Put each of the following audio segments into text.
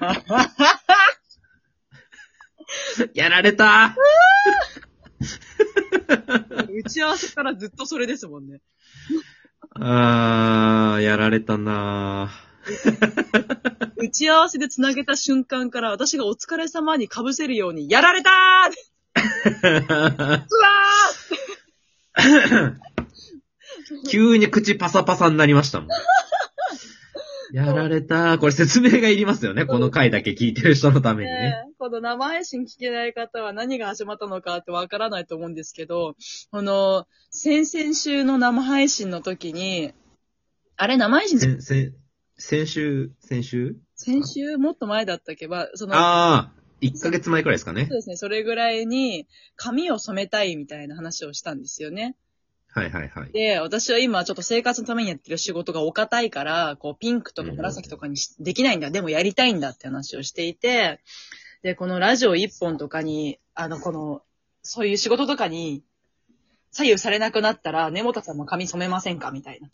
やられた。打ち合わせからずっとそれですもんね。あー、やられたな打ち合わせで繋げた瞬間から私がお疲れ様に被せるように、やられたー。うわー。急に口パサパサになりましたもん。やられた。これ説明がいりますよね。この回だけ聞いてる人のためにね。この生配信聞けない方は何が始まったのかってわからないと思うんですけど、この、先々週の生配信の時に、あれ？生配信？せ、せ、先週、先週？先週？もっと前だったっけ？ば、その、あー、1ヶ月前くらいですかね。そう。ですね、それぐらいに髪を染めたいみたいな話をしたんですよね。はいはいはい。で、私は今ちょっと生活のためにやってる仕事がお堅いから、こうピンクとか紫とかにしできないんだ、でもやりたいんだって話をしていて、で、このラジオ一本とかに、あの、この、そういう仕事とかに左右されなくなったら、根本さんも髪染めませんか？みたいな。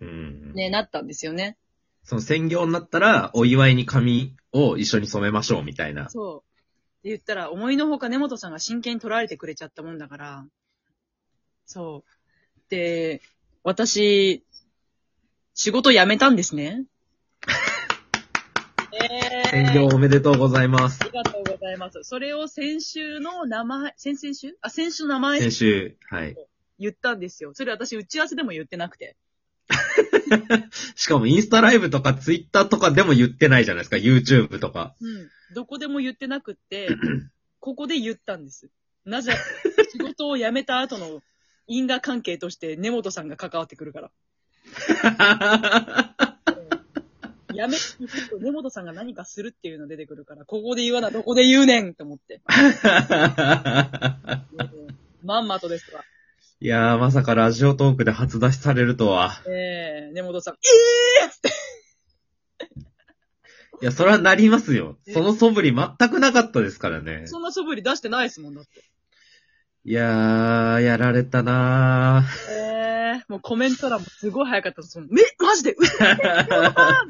うん。ね、なったんですよね。その専業になったら、お祝いに髪を一緒に染めましょうみたいな。そう。って言ったら、思いのほか根本さんが真剣に取られてくれちゃったもんだから、そう。で、私、仕事辞めたんですね。えー、おめでとうございますあ。りがとうございます。それを先週の生、先々週？あ、先週の生配信先週、はい。言ったんですよ。それ私打ち合わせでも言ってなくて。しかもインスタライブとかツイッターとかでも言ってないじゃないですか。YouTube とか。うん。どこでも言ってなくって、ここで言ったんです。なぜ、仕事を辞めた後の因果関係として根本さんが関わってくるから。辞め、根本さんが何かするっていうの出てくるから、ここで言わな、どこで言うねんと思って。まんまとですわ。いやー、まさかラジオトークで初出しされるとは。ええ根本さん、ええいや、それはなりますよ。その素振り全くなかったですからね。そんな素振り出してないですもんだって。いやー、やられたなええもうコメント欄もすごい早かったです。め、マジで？嘘ー。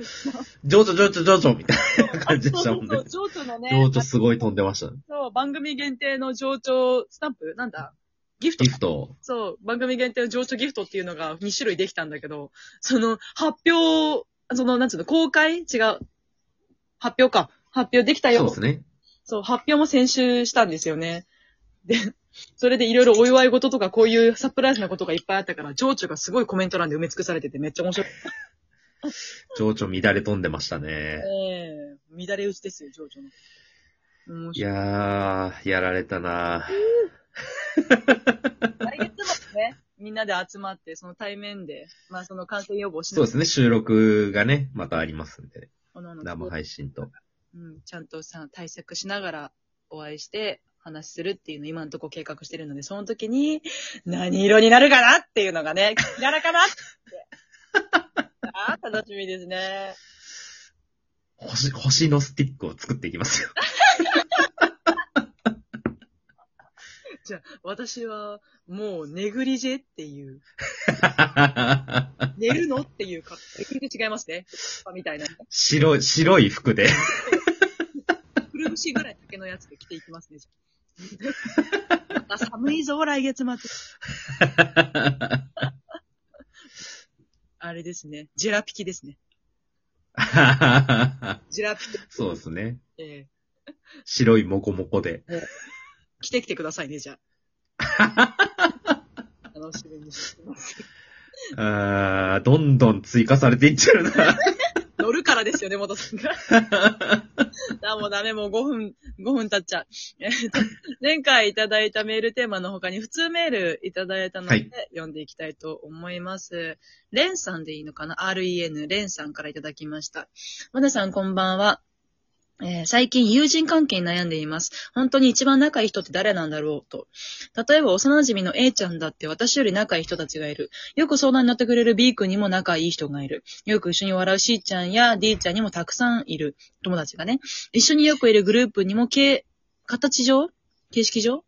情緒情緒情緒みたいな感じでしたもんね情緒のね。情緒すごい飛んでました。そう、番組限定の情緒スタンプ？なんだ？ギフト？ギフト。そう、番組限定の情緒ギフトっていうのが2種類できたんだけど、その発表、その、なんつうの、公開？違う。発表か。発表できたよ。そうですね。そう、発表も先週したんですよね。で、それでいろいろお祝い事とかこういうサプライズなことがいっぱいあったから、情緒がすごいコメント欄で埋め尽くされててめっちゃ面白い。情緒乱れ飛んでましたね。ええ乱れ打ちですよ、情緒の。面い白い。やー、やられたな来月末ね、みんなで集まって、その対面で、まあその感染予防しそうですね、収録がね、またありますんで。生配信と。うん、ちゃんとさ、対策しながらお会いして話するっていうのを今のところ計画してるので、その時に何色になるかなっていうのがね、やらかなって。あ ー楽しみですね。星、星のスティックを作っていきますよ。じゃあ、私はもうネグリジェっていう、寝るのっていうか、ネグリジェ違いますね。みたいな。白い、白い服で。くるぶしぐらい丈のやつで着ていきますね、じゃあ。寒いぞ、来月末。あれですね。ジェラピキですね。ジェラピキ。そうですね。え白いモコモコで。ー着てきてくださいね、じゃあ。楽しみにしてます。あー、どんどん追加されていっちゃうな。乗るからですよね、元さんが。あ、もうダメ、もう5分、5分経っちゃう。えっと、前回いただいたメールテーマの他に普通メールいただいたので、はい読んでいきたいと思います。レンさんでいいのかな ?REN、レンさんからいただきました。まなさんこんばんは。えー最近友人関係に悩んでいます。本当に一番仲いい人って誰なんだろうと。例えば幼馴染の A ちゃんだって私より仲いい人たちがいる。よく相談に乗ってくれる B 君にも仲いい人がいる。よく一緒に笑う C ちゃんや D ちゃんにもたくさんいる。友達がね。一緒によくいるグループにも形、形上形式上？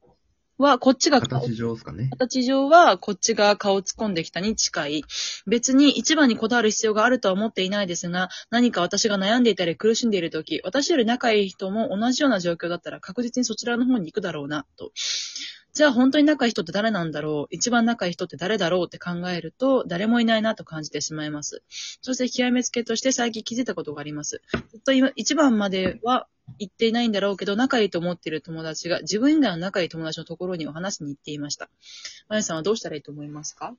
は、こっちが顔形上ですかね。形上はこっちが顔突っ込んできたに近い。別に一番にこだわる必要があるとは思っていないですが、何か私が悩んでいたり苦しんでいるとき、私より仲いい人も同じような状況だったら確実にそちらの方に行くだろうな、と。じゃあ本当に仲いい人って誰なんだろう？一番仲いい人って誰だろうって考えると、誰もいないなと感じてしまいます。そして極めつけとして最近気づいたことがあります。ずっと今、一番までは言っていないんだろうけど、仲いいと思っている友達が自分以外の仲いい友達のところにお話しに行っていました。まやさんはどうしたらいいと思いますか？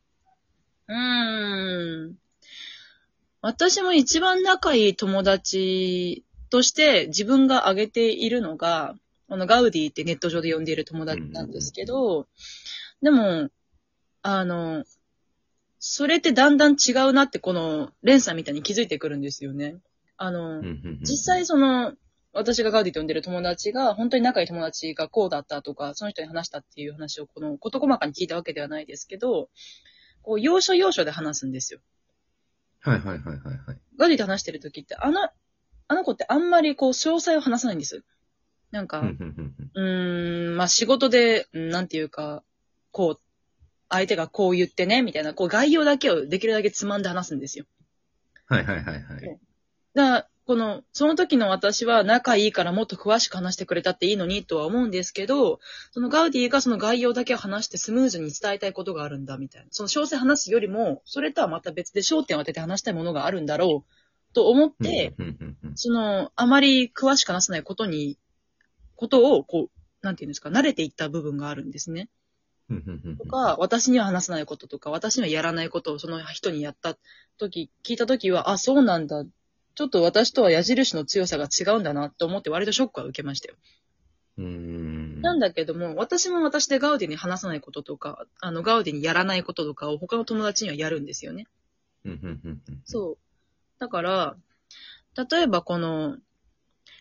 うーん。私も一番仲いい友達として自分が挙げているのが、あの、ガウディってネット上で呼んでいる友達なんですけど、でも、あの、それってだんだん違うなってこの、レンさんみたいに気づいてくるんですよね。あの、実際その、私がガウディと呼んでる友達が、本当に仲いい友達がこうだったとか、その人に話したっていう話を、この、事細かに聞いたわけではないですけど、こう、要所要所で話すんですよ。はいはいはいはいはい。ガウディと話してる時って、あの、あの子ってあんまりこう、詳細を話さないんです。なんか、うんまあ、仕事で、うんなんていうか、こう、相手がこう言ってね、みたいな、こう、概要だけをできるだけつまんで話すんですよ。はいはいはいはい。だこの、その時の私は仲いいからもっと詳しく話してくれたっていいのにとは思うんですけど、そのガウディがその概要だけを話してスムーズに伝えたいことがあるんだみたいな。その詳細話すよりも、それとはまた別で焦点を当てて話したいものがあるんだろうと思って、その、あまり詳しく話さないことに、ことを、こう、なんていうんですか、慣れていった部分があるんですね。とか、私には話さないこととか、私にはやらないことをその人にやった時、聞いた時は、あ、そうなんだ。ちょっと私とは矢印の強さが違うんだなと思って割とショックは受けましたよ。うーん。なんだけども、私も私でガウディに話さないこととか、あの、ガウディにやらないこととかを他の友達にはやるんですよね。うんうんうんうんそう。だから、例えばこの、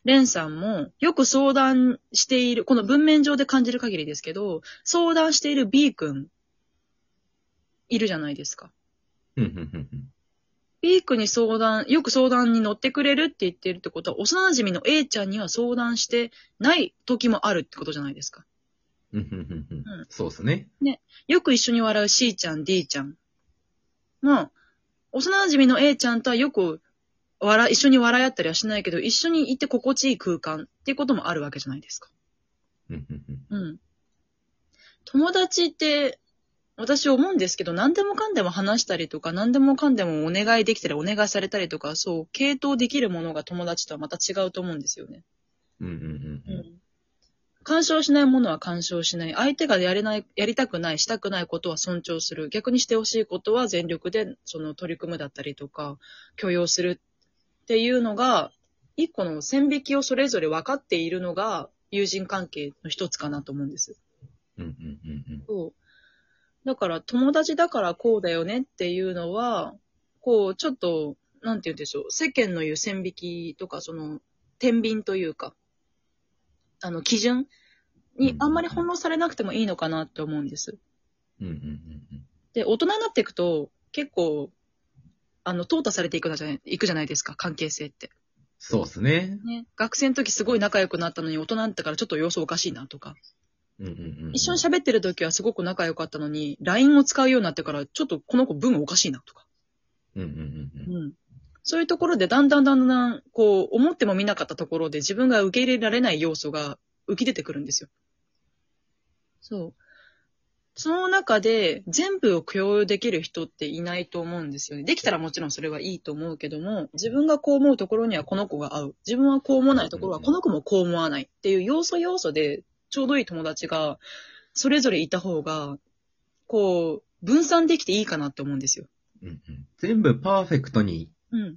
レンさんもよく相談している、この文面上で感じる限りですけど、相談している B 君、いるじゃないですか。うんうんうんうん B 君に相談、よく相談に乗ってくれるって言ってるってことは、幼馴染の A ちゃんには相談してない時もあるってことじゃないですか。うんうんうんうんうんそうですね。よく一緒に笑う C ちゃん、D ちゃん。まあ、幼馴染の A ちゃんとはよく笑い、一緒に笑い合ったりはしないけど、一緒にいて心地いい空間っていうこともあるわけじゃないですか。うんうんうんうん。友達って、私思うんですけど、何でもかんでも話したりとか、何でもかんでもお願いできたり、お願いされたりとか、そう、系統できるものが友達とはまた違うと思うんですよね。うんうんうんうん干渉しないものは干渉しない。相手がやれない、やりたくない、したくないことは尊重する。逆にしてほしいことは全力で、その取り組むだったりとか、許容するっていうのが、一個の線引きをそれぞれ分かっているのが、友人関係の一つかなと思うんです。うんうんうんうんそう。だから、友達だからこうだよねっていうのは、こう、ちょっと、なんて言うんでしょう。世間の言う線引きとか、その、天秤というか、あの、基準にあんまり翻弄されなくてもいいのかなって思うんです。うんうんうんで、大人になっていくと、結構、あの、淘汰されていくじゃない、いくじゃないですか、関係性って。そうですね。ね。学生の時すごい仲良くなったのに、大人になってからちょっと様子おかしいなとか。うんうんうんうん一緒に喋ってる時はすごく仲良かったのに、LINE を使うようになってから、ちょっとこの子文おかしいなとか。うんうんうんうんうん。そういうところでだんだんだんだん、こう、思っても見なかったところで自分が受け入れられない要素が浮き出てくるんですよ。そう。その中で全部を共有できる人っていないと思うんですよね。できたらもちろんそれはいいと思うけども、自分がこう思うところにはこの子が合う。自分はこう思わないところはこの子もこう思わないっていう要素要素でちょうどいい友達がそれぞれいた方が、こう、分散できていいかなって思うんですよ。うんうん全部パーフェクトにうん。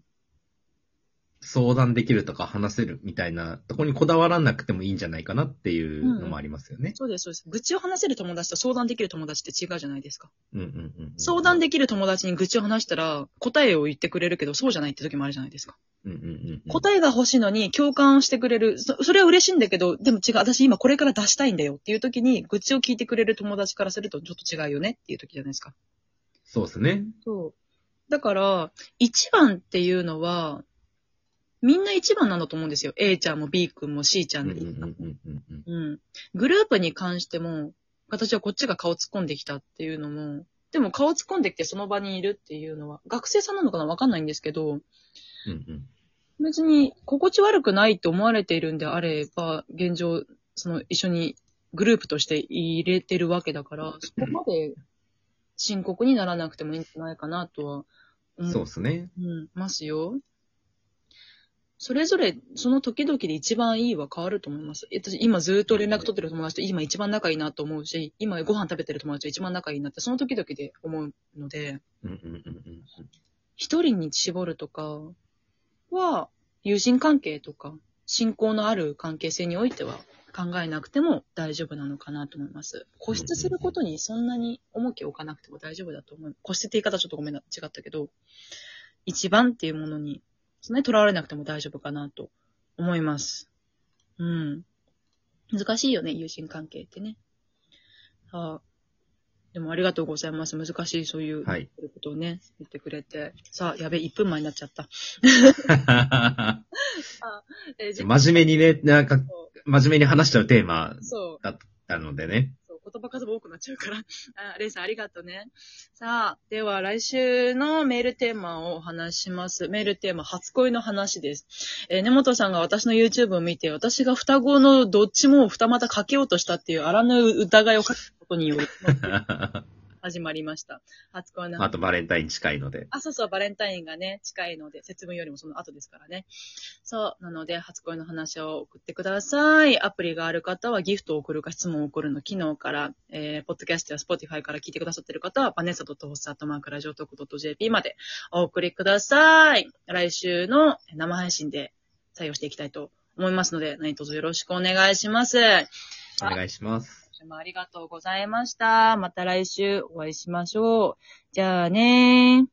相談できるとか話せるみたいなとこにこだわらなくてもいいんじゃないかなっていうのもありますよね。そうです、そうです。愚痴を話せる友達と相談できる友達って違うじゃないですか。うんうんうんうん相談できる友達に愚痴を話したら答えを言ってくれるけどそうじゃないって時もあるじゃないですか。うんうんうんうん答えが欲しいのに共感してくれる。そそれは嬉しいんだけど、でも違う。私今これから出したいんだよっていう時に愚痴を聞いてくれる友達からするとちょっと違うよねっていう時じゃないですか。そうですね。そう。だから、一番っていうのは、みんな一番なんだと思うんですよ。A ちゃんも B 君も C ちゃうんんで。うん。グループに関しても、形はこっちが顔突っ込んできたっていうのも、でも顔突っ込んできてその場にいるっていうのは、学生さんなのかなわかんないんですけど、うんうん。別に心地悪くないと思われているんであれば、現状、その一緒にグループとして入れてるわけだから、そこまで深刻にならなくてもいいんじゃないかなとは思そうですね。うん、ますよ。それぞれ、その時々で一番いいは変わると思います。え私、今ずっと連絡取ってる友達と今一番仲いいなと思うし、今ご飯食べてる友達と一番仲いいなって、その時々で思うので、うんうんうんうん。一人に絞るとかは、友人関係とか、信仰のある関係性においては考えなくても大丈夫なのかなと思います。固執することにそんなに重きを置かなくても大丈夫だと思う。固執って言い方ちょっとごめんな、違ったけど、一番っていうものに、そんなに囚われなくても大丈夫かなと思います。うん。難しいよね、友人関係ってね。あでもありがとうございます。難しい、そういう、はいことをね、言ってくれて。さあ、やべ、1分前になっちゃった。えーじ真面目にね、なんか、真面目に話しちゃうテーマそう。だったのでね。言葉数も多くなっちゃうから。あ、レイさんありがとうね。さあ、では来週のメールテーマをお話します。メールテーマ、初恋の話です。えー根本さんが私の YouTube を見て、私が双子のどっちも二股かけようとしたっていう荒ぬ疑いをかけたことによる、始まりました。初恋の話。あとバレンタイン近いので。あ、そうそう、バレンタインがね、近いので、節分よりもその後ですからね。そう、なので、初恋の話を送ってください。アプリがある方はギフトを送るか質問を送るの機能から、えー、ポッドキャストや Spotify から聞いてくださっている方は、バネッサ .host.radio.jp までお送りください。来週の生配信で採用していきたいと思いますので、何卒よろしくお願いします。お願いします。週もありがとうございました。また来週お会いしましょう。じゃあねー。